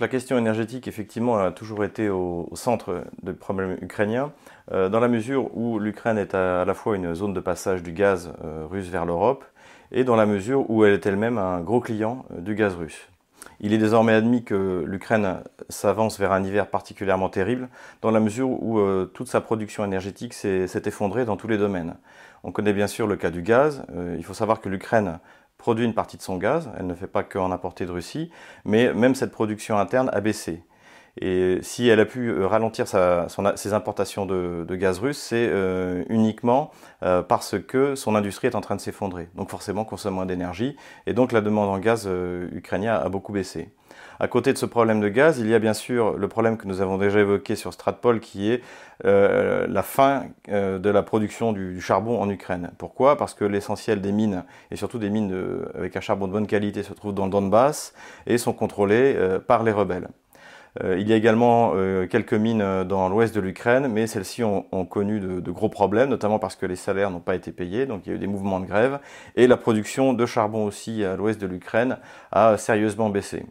La question énergétique, effectivement, a toujours été au, centre du problème ukrainien, euh, dans la mesure où l'Ukraine est à, la fois une zone de passage du gaz euh, russe vers l'Europe, et dans la mesure où elle est elle-même un gros client euh, du gaz russe. Il est désormais admis que l'Ukraine s'avance vers un hiver particulièrement terrible, dans la mesure où toute sa production énergétique s'est effondrée dans tous les domaines. On connaît bien sûr le cas du gaz. il faut savoir que l'Ukraine produit une partie de son gaz, elle ne fait pas qu'en apporter de Russie, mais même cette production interne a baissé. Et si elle a pu euh, ralentir ses importations de, gaz russe, c'est euh, uniquement euh, parce que son industrie est en train de s'effondrer. Donc forcément, consomme moins d'énergie. Et donc la demande en gaz ukrainien a beaucoup baissé. À côté de ce problème de gaz, il y a bien sûr le problème que nous avons déjà évoqué sur Stratpol, qui est euh, la fin euh, de la production du, charbon en Ukraine. Pourquoi? Parce que l'essentiel des mines, et surtout des mines avec un charbon de bonne qualité, se trouvent dans le Donbass et sont contrôlées euh, par les rebelles. il y a également quelques mines dans l'ouest de l'Ukraine, mais celles-ci ont, connu de, gros problèmes, notamment parce que les salaires n'ont pas été payés, donc il y a eu des mouvements de grève, et la production de charbon aussi à l'ouest de l'Ukraine a sérieusement baissé.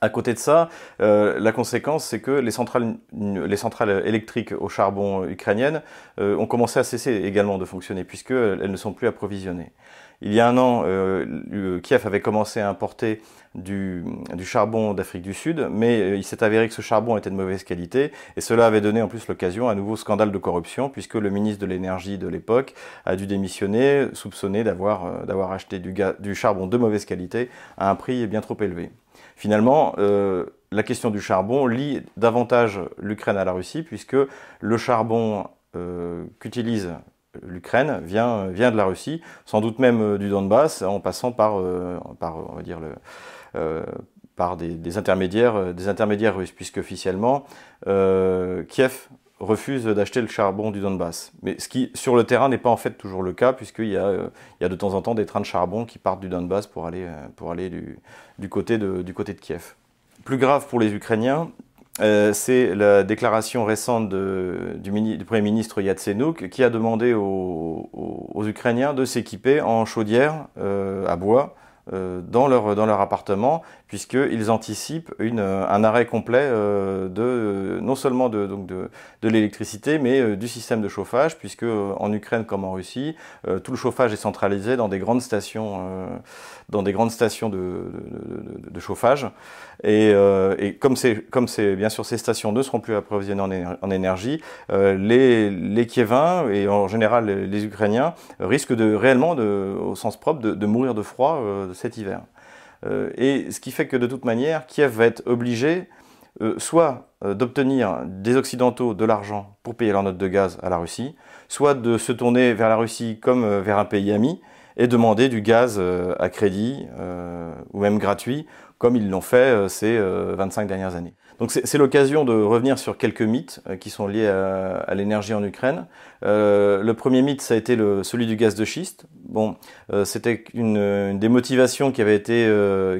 À côté de ça, euh, la conséquence, c'est que les centrales, les centrales électriques au charbon ukrainiennes euh, ont commencé à cesser également de fonctionner, puisqu'elles ne sont plus approvisionnées. Il y a un an, euh, Kiev avait commencé à importer du, charbon d'Afrique du Sud, mais il s'est avéré que ce charbon était de mauvaise qualité, et cela avait donné en plus l'occasion à un nouveau scandale de corruption, puisque le ministre de l'énergie de l'époque a dû démissionner, soupçonné d'avoir acheté du charbon de mauvaise qualité à un prix bien trop élevé. Finalement, euh, la question du charbon lie davantage l'Ukraine à la Russie, puisque le charbon euh, qu'utilise l'Ukraine vient, vient de la Russie, sans doute même euh, du Donbass, en passant par, par on va dire, par des, des, intermédiaires, des intermédiaires russes, puisque officiellement, Kiev refuse d'acheter le charbon du Donbass. Mais ce qui, sur le terrain, n'est pas en fait toujours le cas, puisqu'il y, euh, y a de temps en temps des trains de charbon qui partent du Donbass pour aller, euh, pour aller du, du, côté de, du côté de Kiev. Plus grave pour les Ukrainiens, euh, c'est la déclaration récente du, Premier ministre Yatsenuk qui a demandé aux, aux, Ukrainiens de s'équiper en chaudière euh, à bois dans, leur, dans leur appartement, puisqu'ils anticipent une, un arrêt complet euh, de, non seulement de, de, de l'électricité, mais euh, du système de chauffage, puisque en Ukraine comme en Russie, tout le chauffage est centralisé dans des grandes stations, dans des grandes stations de, de, chauffage. Et, et comme, comme bien sûr ces stations ne seront plus approvisionnées en, énergie, les, les Kieviens et en général les, les Ukrainiens risquent de réellement, de, au sens propre, de, mourir de froid cet hiver. Euh, et ce qui fait que de toute manière, Kiev va être obligé euh, soit euh, d'obtenir des Occidentaux de l'argent pour payer leur note de gaz à la Russie, soit de se tourner vers la Russie comme vers un pays ami et demander du gaz à crédit ou même gratuit, comme ils l'ont fait ces 25 dernières années. Donc c'est l'occasion de revenir sur quelques mythes euh, qui sont liés à, l'énergie en Ukraine. Euh, le premier mythe, ça a été celui du gaz de schiste. Bon, euh, c'était une, une, des motivations qui avait été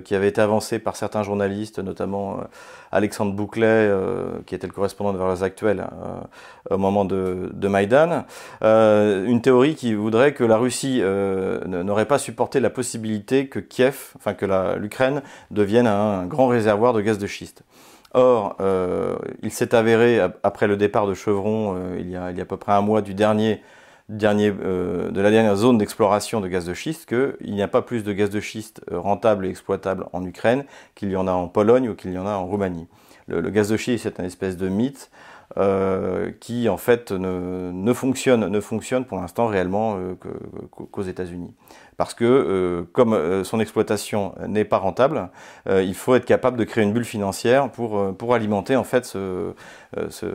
qui avait été avancée par certains journalistes, notamment Alexandre Bouclet, qui était le correspondant de Valeurs Actuelles au moment de, de Maïdan. une théorie qui voudrait que la Russie n'aurait pas supporté la possibilité que Kiev, enfin que l'Ukraine devienne un grand réservoir de gaz de schiste. Or, euh, il s'est avéré, après le départ de Chevron, euh, il, y a, il, y a, à peu près un mois euh, de la dernière zone d'exploration de gaz de schiste, qu'il n'y a pas plus de gaz de schiste rentable et exploitable en Ukraine qu'il y en a en Pologne ou qu'il y en a en Roumanie. Le, gaz de schiste, c'est un espèce de mythe qui, en fait, ne, ne, fonctionne, ne fonctionne pour l'instant réellement qu'aux États-Unis parce que euh, comme euh, son exploitation n'est pas rentable, euh, il faut être capable de créer une bulle financière pour, pour alimenter en fait ce, ce,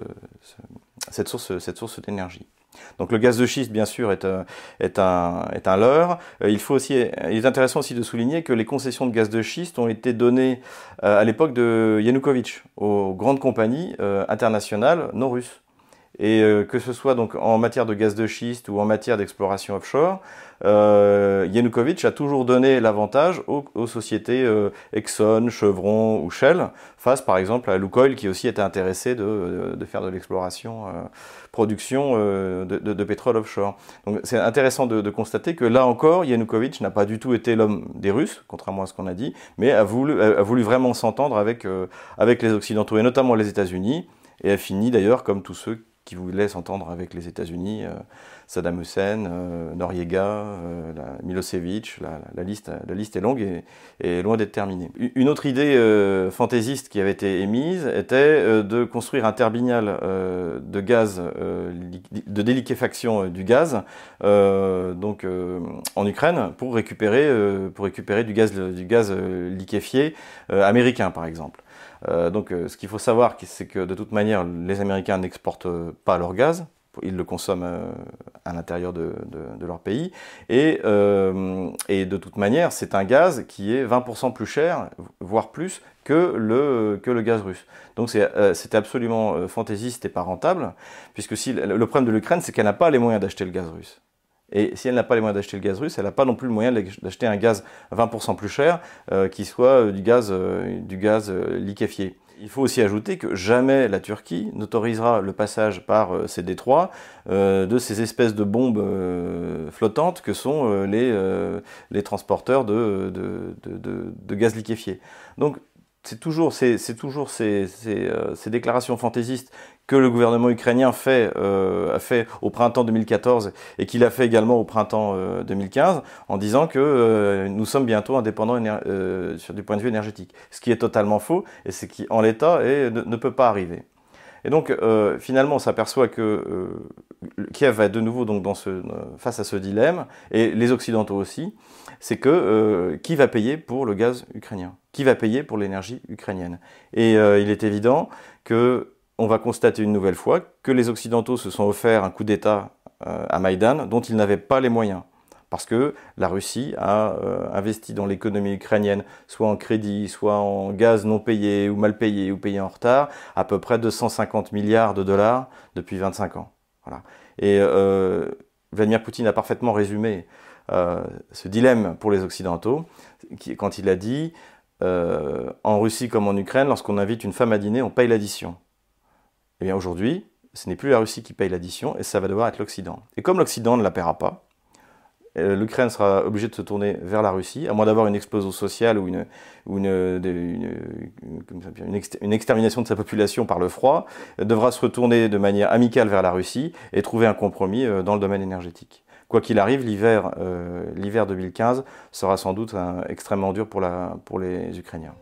cette source, cette source d'énergie. Donc le gaz de schiste, bien sûr, est, est, un, est un leurre. Il, faut aussi, il est intéressant aussi de souligner que les concessions de gaz de schiste ont été données à l'époque de Yanukovych aux grandes compagnies internationales non russes. Et que ce soit donc en matière de gaz de schiste ou en matière d'exploration offshore, euh, Yanukovych a toujours donné l'avantage aux, sociétés euh, Exxon, Chevron ou Shell, face par exemple à Lukoil qui aussi était intéressé de, de faire de l'exploration, euh, production euh, de, de, de, pétrole offshore. Donc c'est intéressant de, constater que là encore, Yanukovych n'a pas du tout été l'homme des Russes, contrairement à ce qu'on a dit, mais a voulu, a voulu vraiment s'entendre avec, avec les Occidentaux et notamment les États-Unis, et a fini d'ailleurs comme tous ceux qui voulaient s'entendre avec les États-Unis, euh, Saddam Hussein, euh, Noriega, euh, Milosevic, la, liste, est longue et, loin d'être terminée. Une autre idée fantaisiste qui avait été émise était de construire un terminal de gaz, de déliquéfaction du gaz, donc en Ukraine, pour récupérer, du gaz liquéfié américain, par exemple. Euh, donc, euh, ce qu'il faut savoir, c'est que de toute manière, les Américains n'exportent pas leur gaz. Ils le consomment euh, à l'intérieur de, leur pays. Et, de toute manière, c'est un gaz qui est 20% plus cher, voire plus, que le, gaz russe. Donc c'était absolument fantaisiste et pas rentable, puisque si, le problème de l'Ukraine, c'est qu'elle n'a pas les moyens d'acheter le gaz russe. Et si elle n'a pas les moyens d'acheter le gaz russe, elle n'a pas non plus le moyen d'acheter un gaz 20% plus cher euh, qui soit euh, du gaz, euh, liquéfié. Il faut aussi ajouter que jamais la Turquie n'autorisera le passage par ces détroits de ces espèces de bombes flottantes que sont les, les transporteurs de, gaz liquéfié. Donc c'est toujours, toujours ces, déclarations fantaisistes que le gouvernement ukrainien fait, euh, a fait au printemps 2014 et qu'il a fait également au printemps 2015 euh, en disant que euh, nous sommes bientôt indépendants sur du point de vue énergétique. Ce qui est totalement faux et ce qui en l'état ne, ne, peut pas arriver. Et donc finalement on s'aperçoit que Kiev va de nouveau donc dans ce, face à ce dilemme et les Occidentaux aussi, c'est que qui va payer pour le gaz ukrainien? Qui va payer pour l'énergie ukrainienne? Et il est évident que on va constater une nouvelle fois que les Occidentaux se sont offerts un coup d'État euh, à Maïdan dont ils n'avaient pas les moyens. Parce que la Russie a euh, investi dans l'économie ukrainienne, soit en crédit, soit en gaz non payé ou mal payé ou payé en retard, à peu près 250 milliards de dollars depuis 25 ans. Et euh, Vladimir Poutine a parfaitement résumé ce dilemme pour les Occidentaux quand il a dit en Russie comme en Ukraine, lorsqu'on invite une femme à dîner, on paye l'addition. Eh bien aujourd'hui, ce n'est plus la Russie qui paye l'addition et ça va devoir être l'Occident. Et comme l'Occident ne la paiera pas, euh, l'Ukraine sera obligée de se tourner vers la Russie, à moins d'avoir une explosion sociale ou, une, extermination de sa population par le froid, devra se retourner de manière amicale vers la Russie et trouver un compromis euh, dans le domaine énergétique. Quoi qu'il arrive, l'hiver euh, 2015 sera sans doute extrêmement dur pour les Ukrainiens.